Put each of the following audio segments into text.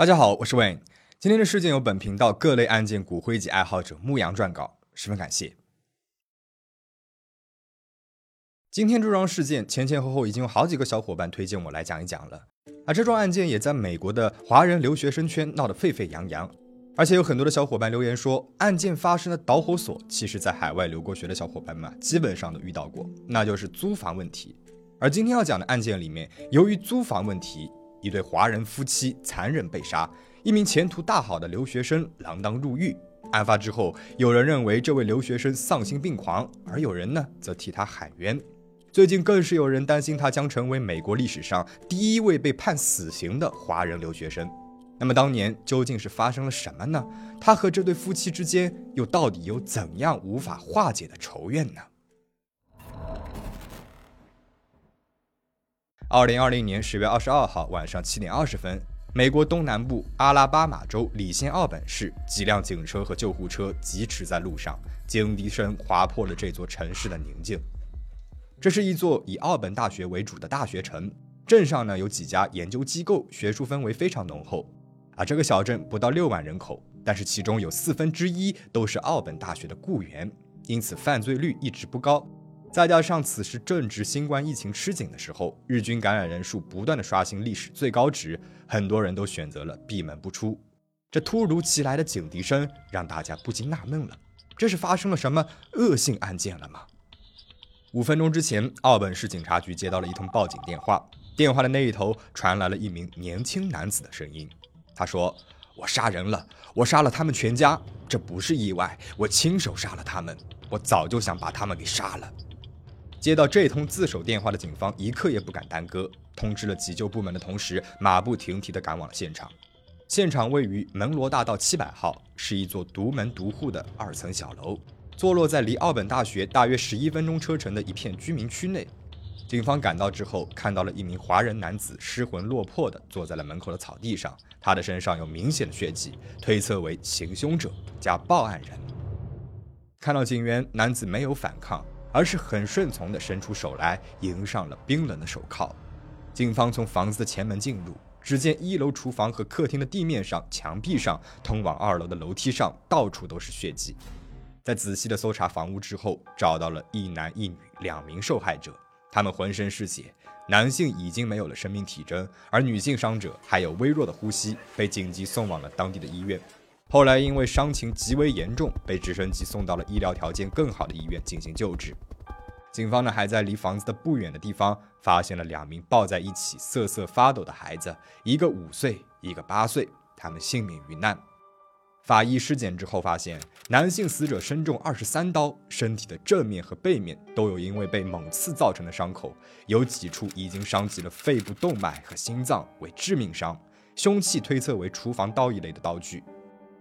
大家好，我是 Wayne。今天的事件由本频道各类案件骨灰级爱好者牧羊撰稿，十分感谢。今天这桩事件前前后后已经有好几个小伙伴推荐我来讲一讲了，而这桩案件也在美国的华人留学生圈闹得沸沸扬扬，而且有很多的小伙伴留言说，案件发生的导火索，其实在海外留过学的小伙伴们基本上都遇到过，那就是租房问题。而今天要讲的案件里面，由于租房问题。一对华人夫妻残忍被杀，一名前途大好的留学生锒铛入狱。案发之后，有人认为这位留学生丧心病狂，而有人呢则替他喊冤。最近更是有人担心他将成为美国历史上第一位被判死刑的华人留学生。那么当年究竟是发生了什么呢？他和这对夫妻之间又到底有怎样无法化解的仇怨呢？二零二零年十月二十二号晚上七点二十分，美国东南部阿拉巴马州里县奥本市，几辆警车和救护车疾驰在路上，警笛声划破了这座城市的宁静。这是一座以奥本大学为主的大学城，镇上呢有几家研究机构，学术氛围非常浓厚。而这个小镇不到六万人口，但是其中有四分之一都是奥本大学的雇员，因此犯罪率一直不高。再加上此时正值新冠疫情吃紧的时候，日均感染人数不断的刷新历史最高值，很多人都选择了闭门不出。这突如其来的警笛声让大家不禁纳闷了：这是发生了什么恶性案件了吗？五分钟之前，奥本市警察局接到了一通报警电话，电话的那一头传来了一名年轻男子的声音。他说：“我杀人了，我杀了他们全家，这不是意外，我亲手杀了他们，我早就想把他们给杀了。”接到这通自首电话的警方一刻也不敢耽搁，通知了急救部门的同时，马不停蹄地赶往了现场。现场位于门罗大道七百号，是一座独门独户的二层小楼，坐落在离奥本大学大约十一分钟车程的一片居民区内。警方赶到之后，看到了一名华人男子失魂落魄地坐在了门口的草地上，他的身上有明显的血迹，推测为行凶者加报案人。看到警员，男子没有反抗。而是很顺从地伸出手来，迎上了冰冷的手铐。警方从房子的前门进入，只见一楼厨房和客厅的地面上、墙壁上、通往二楼的楼梯上，到处都是血迹。在仔细的搜查房屋之后，找到了一男一女两名受害者，他们浑身是血，男性已经没有了生命体征，而女性伤者还有微弱的呼吸，被紧急送往了当地的医院。后来因为伤情极为严重，被直升机送到了医疗条件更好的医院进行救治。警方呢还在离房子的不远的地方发现了两名抱在一起瑟瑟发抖的孩子，一个五岁，一个八岁，他们幸免于难。法医尸检之后发现，男性死者身中二十三刀，身体的正面和背面都有因为被猛刺造成的伤口，有几处已经伤及了肺部动脉和心脏，为致命伤。凶器推测为厨房刀一类的刀具。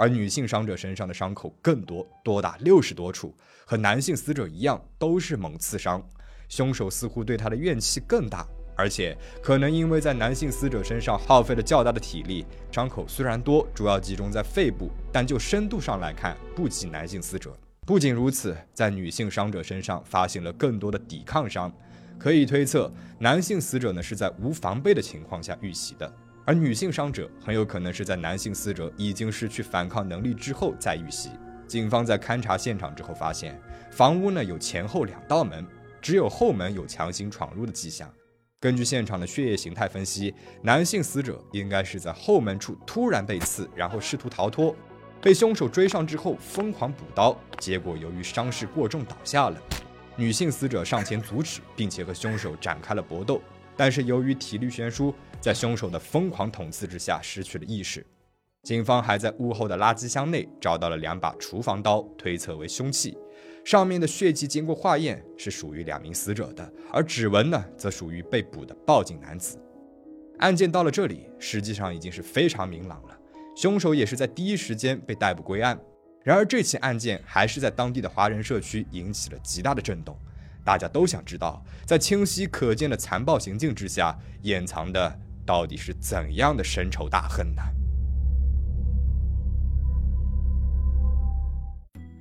而女性伤者身上的伤口更多，多达六十多处，和男性死者一样，都是猛刺伤。凶手似乎对她的怨气更大，而且可能因为在男性死者身上耗费了较大的体力，伤口虽然多，主要集中在肺部，但就深度上来看，不及男性死者。不仅如此，在女性伤者身上发现了更多的抵抗伤，可以推测，男性死者呢是在无防备的情况下遇袭的。而女性伤者很有可能是在男性死者已经失去反抗能力之后再遇袭。警方在勘察现场之后发现，房屋呢有前后两道门，只有后门有强行闯入的迹象。根据现场的血液形态分析，男性死者应该是在后门处突然被刺，然后试图逃脱，被凶手追上之后疯狂补刀，结果由于伤势过重倒下了。女性死者上前阻止，并且和凶手展开了搏斗，但是由于体力悬殊。在凶手的疯狂捅刺之下，失去了意识。警方还在屋后的垃圾箱内找到了两把厨房刀，推测为凶器。上面的血迹经过化验是属于两名死者的，而指纹呢，则属于被捕的报警男子。案件到了这里，实际上已经是非常明朗了，凶手也是在第一时间被逮捕归案。然而，这起案件还是在当地的华人社区引起了极大的震动。大家都想知道，在清晰可见的残暴行径之下，掩藏的。到底是怎样的深仇大恨呢？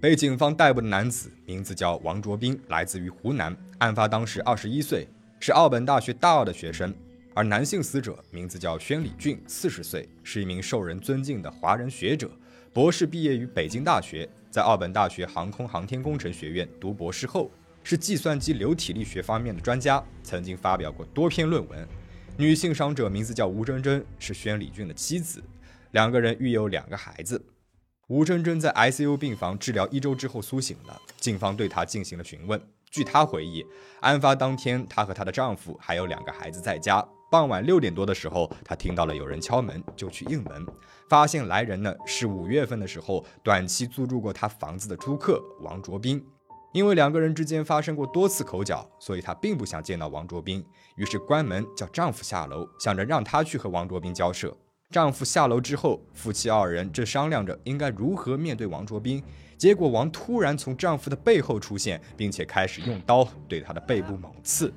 被警方逮捕的男子名字叫王卓斌，来自于湖南。案发当时二十一岁，是澳本大学大二的学生。而男性死者名字叫宣礼俊，四十岁，是一名受人尊敬的华人学者，博士毕业于北京大学，在澳本大学航空航天工程学院读博士后，是计算机流体力学方面的专家，曾经发表过多篇论文。女性伤者名字叫吴珍珍，是宣礼俊的妻子，两个人育有两个孩子。吴珍珍在 ICU 病房治疗一周之后苏醒了，警方对她进行了询问。据她回忆，案发当天，她和她的丈夫还有两个孩子在家。傍晚六点多的时候，她听到了有人敲门，就去应门，发现来人呢是五月份的时候短期租住过她房子的租客王卓斌。因为两个人之间发生过多次口角，所以她并不想见到王卓斌，于是关门叫丈夫下楼，想着让他去和王卓斌交涉。丈夫下楼之后，夫妻二人正商量着应该如何面对王卓斌，结果王突然从丈夫的背后出现，并且开始用刀对他的背部猛刺。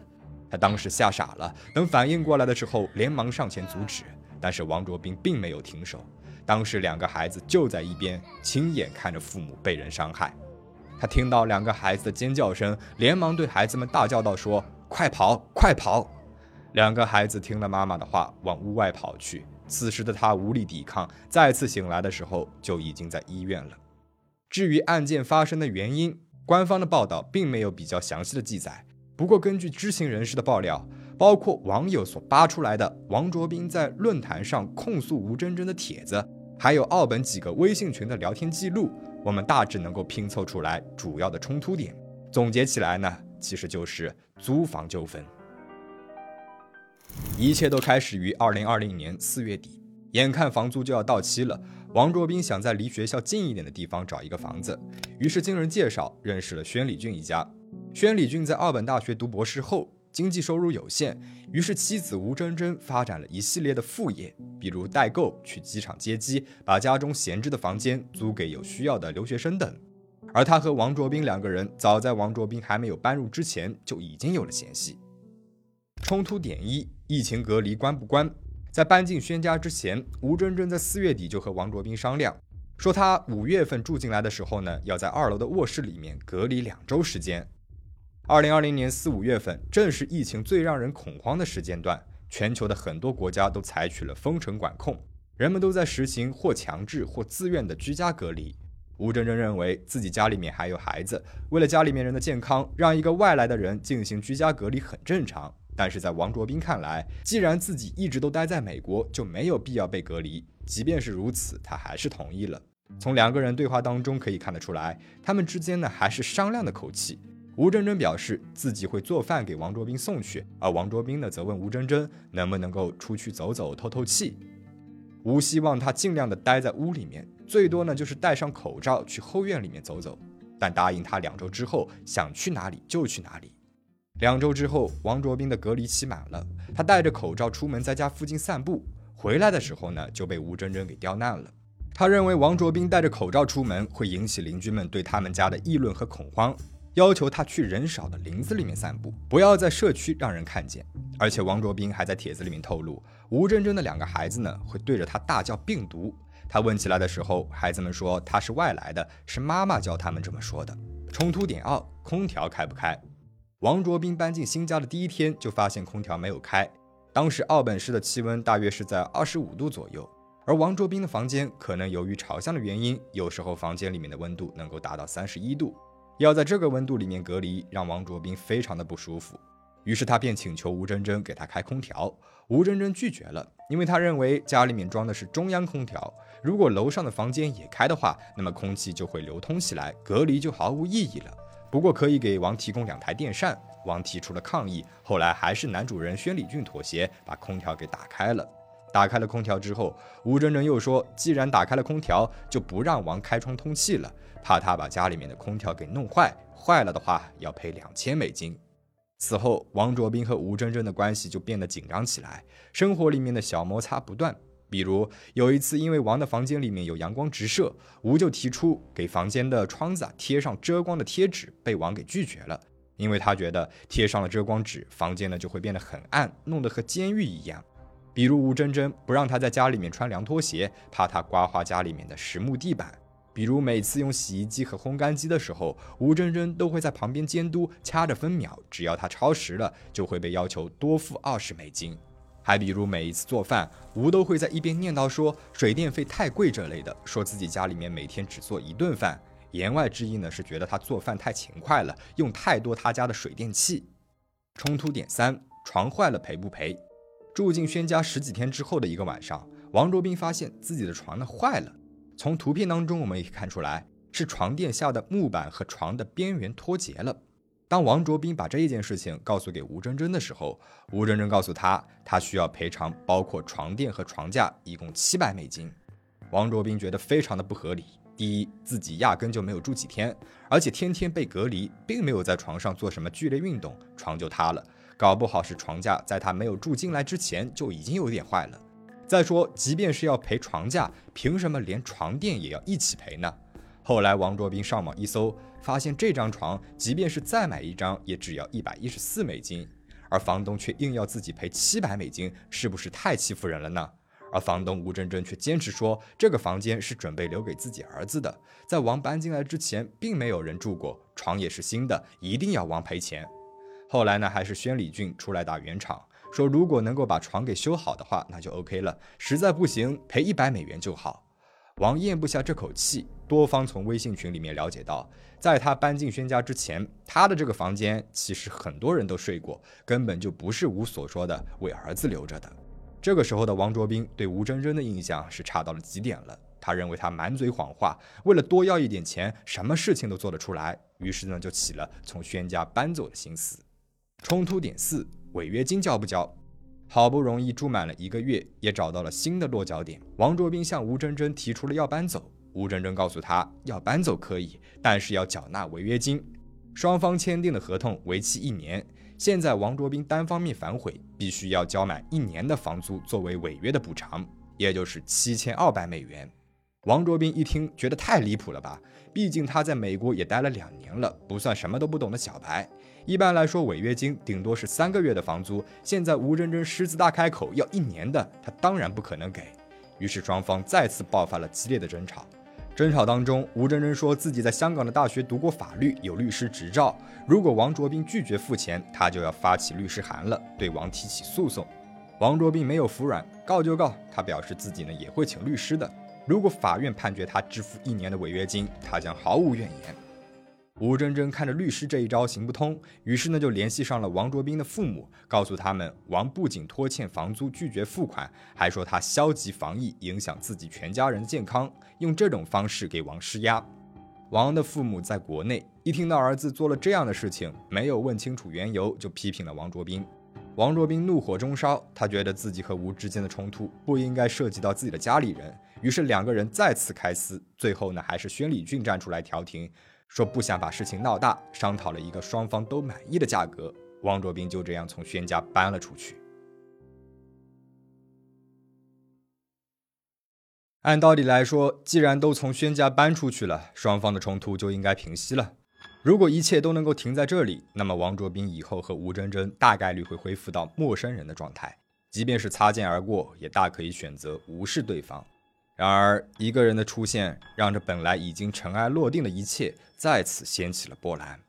她当时吓傻了，等反应过来的时候，连忙上前阻止，但是王卓斌并没有停手。当时两个孩子就在一边，亲眼看着父母被人伤害。他听到两个孩子的尖叫声，连忙对孩子们大叫道：“说快跑，快跑！”两个孩子听了妈妈的话，往屋外跑去。此时的他无力抵抗，再次醒来的时候就已经在医院了。至于案件发生的原因，官方的报道并没有比较详细的记载。不过，根据知情人士的爆料，包括网友所扒出来的王卓斌在论坛上控诉吴真真的帖子，还有奥本几个微信群的聊天记录，我们大致能够拼凑出来主要的冲突点。总结起来呢，其实就是租房纠纷。一切都开始于二零二零年四月底，眼看房租就要到期了，王卓斌想在离学校近一点的地方找一个房子，于是经人介绍认识了宣礼俊一家。宣礼俊在二本大学读博士后，经济收入有限，于是妻子吴珍珍发展了一系列的副业，比如代购、去机场接机、把家中闲置的房间租给有需要的留学生等。而他和王卓斌两个人，早在王卓斌还没有搬入之前，就已经有了嫌隙。冲突点一：疫情隔离关不关？在搬进轩家之前，吴珍珍在四月底就和王卓斌商量，说他五月份住进来的时候呢，要在二楼的卧室里面隔离两周时间。二零二零年四五月份，正是疫情最让人恐慌的时间段，全球的很多国家都采取了封城管控，人们都在实行或强制或自愿的居家隔离。吴珍珍认为自己家里面还有孩子，为了家里面人的健康，让一个外来的人进行居家隔离很正常。但是在王卓斌看来，既然自己一直都待在美国，就没有必要被隔离。即便是如此，他还是同意了。从两个人对话当中可以看得出来，他们之间呢还是商量的口气。吴珍珍表示自己会做饭给王卓斌送去，而王卓斌呢则问吴珍珍能不能够出去走走透透气。吴希望他尽量的待在屋里面，最多呢就是戴上口罩去后院里面走走，但答应他两周之后想去哪里就去哪里。两周之后，王卓斌的隔离期满了，他戴着口罩出门，在家附近散步，回来的时候呢，就被吴珍珍给刁难了。他认为王卓斌戴着口罩出门会引起邻居们对他们家的议论和恐慌，要求他去人少的林子里面散步，不要在社区让人看见。而且王卓斌还在帖子里面透露，吴珍珍的两个孩子呢，会对着他大叫病毒。他问起来的时候，孩子们说他是外来的，是妈妈教他们这么说的。冲突点二：空调开不开？王卓斌搬进新家的第一天就发现空调没有开，当时奥本市的气温大约是在二十五度左右，而王卓斌的房间可能由于朝向的原因，有时候房间里面的温度能够达到三十一度，要在这个温度里面隔离，让王卓斌非常的不舒服。于是他便请求吴珍珍给他开空调，吴珍珍拒绝了，因为他认为家里面装的是中央空调，如果楼上的房间也开的话，那么空气就会流通起来，隔离就毫无意义了。不过可以给王提供两台电扇，王提出了抗议，后来还是男主人宣礼俊妥协，把空调给打开了。打开了空调之后，吴珍珍又说，既然打开了空调，就不让王开窗通气了，怕他把家里面的空调给弄坏，坏了的话要赔两千美金。此后，王卓斌和吴珍珍的关系就变得紧张起来，生活里面的小摩擦不断。比如有一次，因为王的房间里面有阳光直射，吴就提出给房间的窗子啊贴上遮光的贴纸，被王给拒绝了，因为他觉得贴上了遮光纸，房间呢就会变得很暗，弄得和监狱一样。比如吴珍珍不让他在家里面穿凉拖鞋，怕他刮花家里面的实木地板。比如每次用洗衣机和烘干机的时候，吴珍珍都会在旁边监督，掐着分秒，只要他超时了，就会被要求多付二十美金。还比如每一次做饭，吴都会在一边念叨说水电费太贵这类的，说自己家里面每天只做一顿饭，言外之意呢是觉得他做饭太勤快了，用太多他家的水电气。冲突点三：床坏了赔不赔？住进轩家十几天之后的一个晚上，王卓斌发现自己的床呢坏了。从图片当中我们也可以看出来，是床垫下的木板和床的边缘脱节了。当王卓斌把这一件事情告诉给吴真真的时候，吴真真告诉他，他需要赔偿包括床垫和床架一共七百美金。王卓斌觉得非常的不合理。第一，自己压根就没有住几天，而且天天被隔离，并没有在床上做什么剧烈运动，床就塌了。搞不好是床架在他没有住进来之前就已经有点坏了。再说，即便是要赔床架，凭什么连床垫也要一起赔呢？后来王卓斌上网一搜，发现这张床即便是再买一张，也只要一百一十四美金，而房东却硬要自己赔七百美金，是不是太欺负人了呢？而房东吴珍珍却坚持说，这个房间是准备留给自己儿子的，在王搬进来之前，并没有人住过，床也是新的，一定要王赔钱。后来呢，还是宣礼俊出来打圆场，说如果能够把床给修好的话，那就 OK 了，实在不行赔一百美元就好。王咽不下这口气，多方从微信群里面了解到，在他搬进轩家之前，他的这个房间其实很多人都睡过，根本就不是吴所说的为儿子留着的。这个时候的王卓斌对吴真真的印象是差到了极点了，他认为他满嘴谎话，为了多要一点钱，什么事情都做得出来，于是呢就起了从轩家搬走的心思。冲突点四：违约金交不交？好不容易住满了一个月，也找到了新的落脚点。王卓斌向吴真真提出了要搬走。吴真真告诉他，要搬走可以，但是要缴纳违约金。双方签订的合同为期一年。现在王卓斌单方面反悔，必须要交满一年的房租作为违约的补偿，也就是七千二百美元。王卓斌一听，觉得太离谱了吧？毕竟他在美国也待了两年了，不算什么都不懂的小白。一般来说，违约金顶多是三个月的房租。现在吴真真狮子大开口要一年的，他当然不可能给。于是双方再次爆发了激烈的争吵。争吵当中，吴真真说自己在香港的大学读过法律，有律师执照。如果王卓斌拒绝付钱，他就要发起律师函了，对王提起诉讼。王卓斌没有服软，告就告。他表示自己呢也会请律师的。如果法院判决他支付一年的违约金，他将毫无怨言。吴真真看着律师这一招行不通，于是呢就联系上了王卓斌的父母，告诉他们王不仅拖欠房租拒绝付款，还说他消极防疫，影响自己全家人的健康，用这种方式给王施压。王的父母在国内，一听到儿子做了这样的事情，没有问清楚缘由，就批评了王卓斌。王若冰怒火中烧，他觉得自己和吴之间的冲突不应该涉及到自己的家里人，于是两个人再次开撕。最后呢，还是宣礼俊站出来调停。说不想把事情闹大，商讨了一个双方都满意的价格，王卓冰就这样从轩家搬了出去。按道理来说，既然都从轩家搬出去了，双方的冲突就应该平息了。如果一切都能够停在这里，那么王卓斌以后和吴真真大概率会恢复到陌生人的状态，即便是擦肩而过，也大可以选择无视对方。然而，一个人的出现，让这本来已经尘埃落定的一切再次掀起了波澜。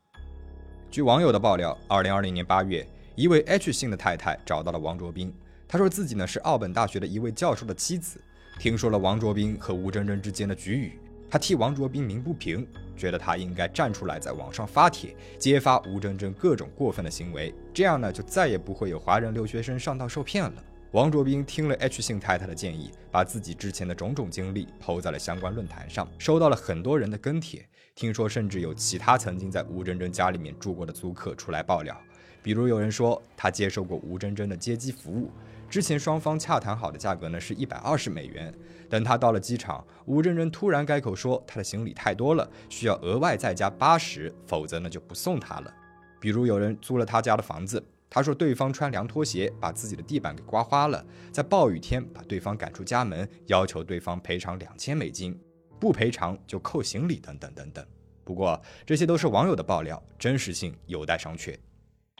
据网友的爆料，二零二零年八月，一位 H 姓的太太找到了王卓斌，她说自己呢是奥本大学的一位教授的妻子，听说了王卓斌和吴真真之间的局语，她替王卓斌鸣不平，觉得他应该站出来在网上发帖，揭发吴真真各种过分的行为，这样呢就再也不会有华人留学生上当受骗了。王卓斌听了 H 姓太太的建议，把自己之前的种种经历抛在了相关论坛上，收到了很多人的跟帖。听说甚至有其他曾经在吴真真家里面住过的租客出来爆料，比如有人说他接受过吴真真的接机服务，之前双方洽谈好的价格呢是一百二十美元。等他到了机场，吴真真突然改口说他的行李太多了，需要额外再加八十，否则呢就不送他了。比如有人租了他家的房子。他说，对方穿凉拖鞋把自己的地板给刮花了，在暴雨天把对方赶出家门，要求对方赔偿两千美金，不赔偿就扣行李等等等等。不过这些都是网友的爆料，真实性有待商榷。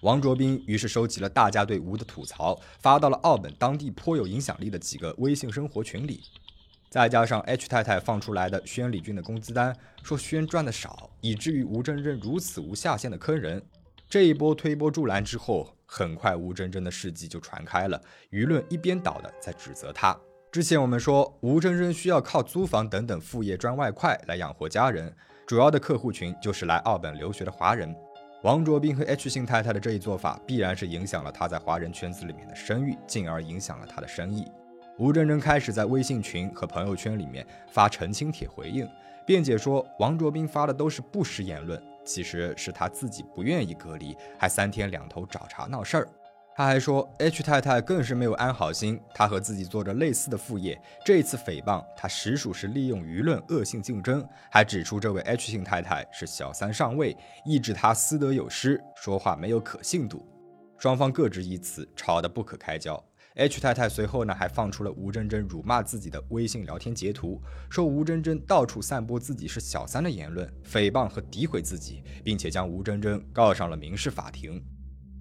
王卓斌于是收集了大家对吴的吐槽，发到了澳本当地颇有影响力的几个微信生活群里，再加上 H 太太放出来的宣礼俊的工资单，说宣赚的少，以至于吴真真如此无下限的坑人。这一波推波助澜之后，很快吴真真的事迹就传开了，舆论一边倒的在指责他。之前我们说吴真真需要靠租房等等副业赚外快来养活家人，主要的客户群就是来澳本留学的华人。王卓斌和 H 姓太太的这一做法，必然是影响了他在华人圈子里面的声誉，进而影响了他的生意。吴真真开始在微信群和朋友圈里面发澄清帖回应，辩解说王卓斌发的都是不实言论。其实是他自己不愿意隔离，还三天两头找茬闹事儿。他还说，H 太太更是没有安好心，他和自己做着类似的副业，这次诽谤他实属是利用舆论恶性竞争，还指出这位 H 姓太太是小三上位，意指他私德有失，说话没有可信度。双方各执一词，吵得不可开交。H 太太随后呢，还放出了吴真真辱骂自己的微信聊天截图，说吴真真到处散播自己是小三的言论，诽谤和诋毁自己，并且将吴真真告上了民事法庭。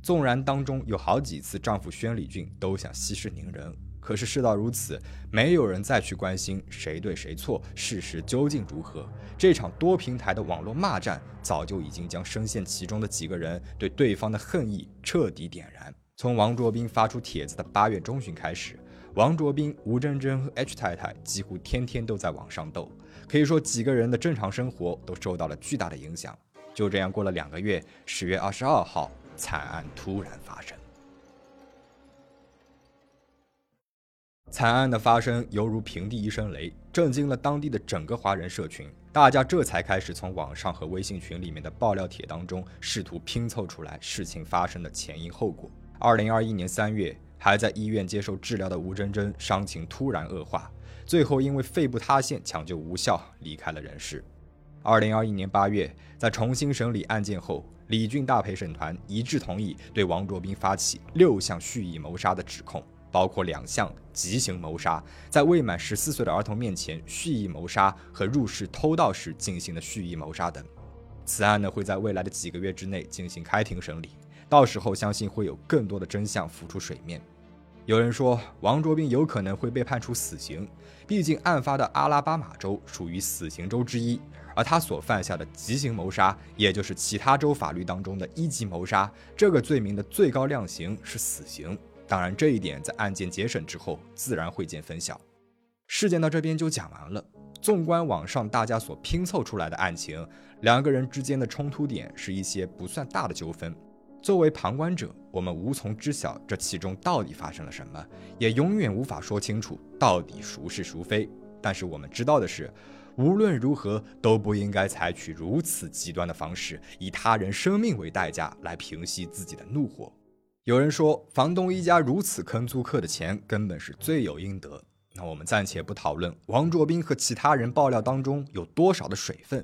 纵然当中有好几次丈夫宣礼俊都想息事宁人，可是事到如此，没有人再去关心谁对谁错，事实究竟如何。这场多平台的网络骂战，早就已经将深陷其中的几个人对对方的恨意彻底点燃。从王卓斌发出帖子的八月中旬开始，王卓斌、吴珍珍和 H 太太几乎天天都在网上斗，可以说几个人的正常生活都受到了巨大的影响。就这样过了两个月，十月二十二号，惨案突然发生。惨案的发生犹如平地一声雷，震惊了当地的整个华人社群。大家这才开始从网上和微信群里面的爆料帖当中，试图拼凑出来事情发生的前因后果。二零二一年三月，还在医院接受治疗的吴真真伤情突然恶化，最后因为肺部塌陷抢救无效离开了人世。二零二一年八月，在重新审理案件后，李俊大陪审团一致同意对王卓斌发起六项蓄意谋杀的指控，包括两项极刑谋杀，在未满十四岁的儿童面前蓄意谋杀和入室偷盗时进行的蓄意谋杀等。此案呢，会在未来的几个月之内进行开庭审理。到时候相信会有更多的真相浮出水面。有人说王卓斌有可能会被判处死刑，毕竟案发的阿拉巴马州属于死刑州之一，而他所犯下的极刑谋杀，也就是其他州法律当中的一级谋杀，这个罪名的最高量刑是死刑。当然，这一点在案件结审之后自然会见分晓。事件到这边就讲完了。纵观网上大家所拼凑出来的案情，两个人之间的冲突点是一些不算大的纠纷。作为旁观者，我们无从知晓这其中到底发生了什么，也永远无法说清楚到底孰是孰非。但是我们知道的是，无论如何都不应该采取如此极端的方式，以他人生命为代价来平息自己的怒火。有人说，房东一家如此坑租客的钱，根本是罪有应得。那我们暂且不讨论王卓斌和其他人爆料当中有多少的水分。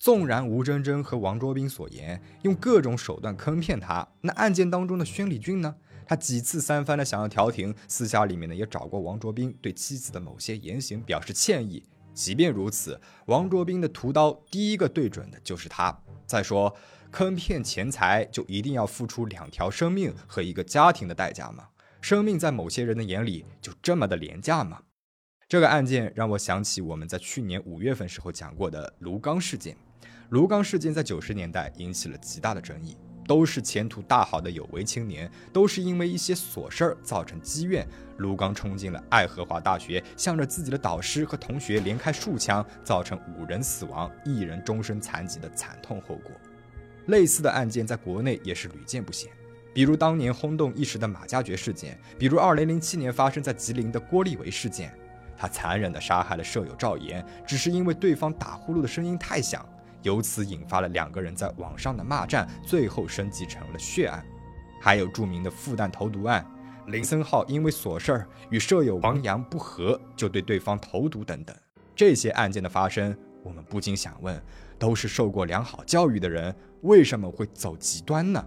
纵然吴真真和王卓斌所言，用各种手段坑骗他，那案件当中的宣礼俊呢？他几次三番的想要调停，私下里面呢也找过王卓斌，对妻子的某些言行表示歉意。即便如此，王卓斌的屠刀第一个对准的就是他。再说，坑骗钱财就一定要付出两条生命和一个家庭的代价吗？生命在某些人的眼里就这么的廉价吗？这个案件让我想起我们在去年五月份时候讲过的卢刚事件。卢刚事件在九十年代引起了极大的争议，都是前途大好的有为青年，都是因为一些琐事儿造成积怨。卢刚冲进了爱荷华大学，向着自己的导师和同学连开数枪，造成五人死亡、一人终身残疾的惨痛后果。类似的案件在国内也是屡见不鲜，比如当年轰动一时的马加爵事件，比如二零零七年发生在吉林的郭立维事件，他残忍地杀害了舍友赵岩，只是因为对方打呼噜的声音太响。由此引发了两个人在网上的骂战，最后升级成了血案。还有著名的复旦投毒案，林森浩因为琐事儿与舍友王阳不和，就对对方投毒等等。这些案件的发生，我们不禁想问：都是受过良好教育的人，为什么会走极端呢？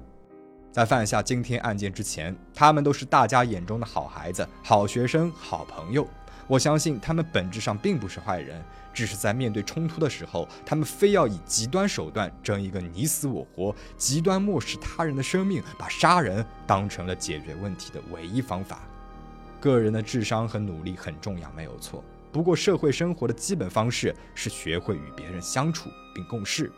在犯下惊天案件之前，他们都是大家眼中的好孩子、好学生、好朋友。我相信他们本质上并不是坏人。只是在面对冲突的时候，他们非要以极端手段争一个你死我活，极端漠视他人的生命，把杀人当成了解决问题的唯一方法。个人的智商和努力很重要，没有错。不过，社会生活的基本方式是学会与别人相处并共事。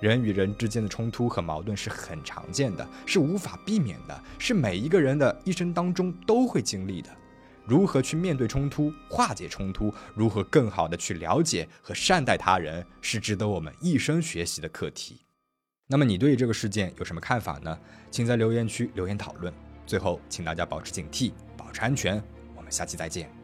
人与人之间的冲突和矛盾是很常见的，是无法避免的，是每一个人的一生当中都会经历的。如何去面对冲突、化解冲突，如何更好的去了解和善待他人，是值得我们一生学习的课题。那么你对这个事件有什么看法呢？请在留言区留言讨论。最后，请大家保持警惕，保持安全。我们下期再见。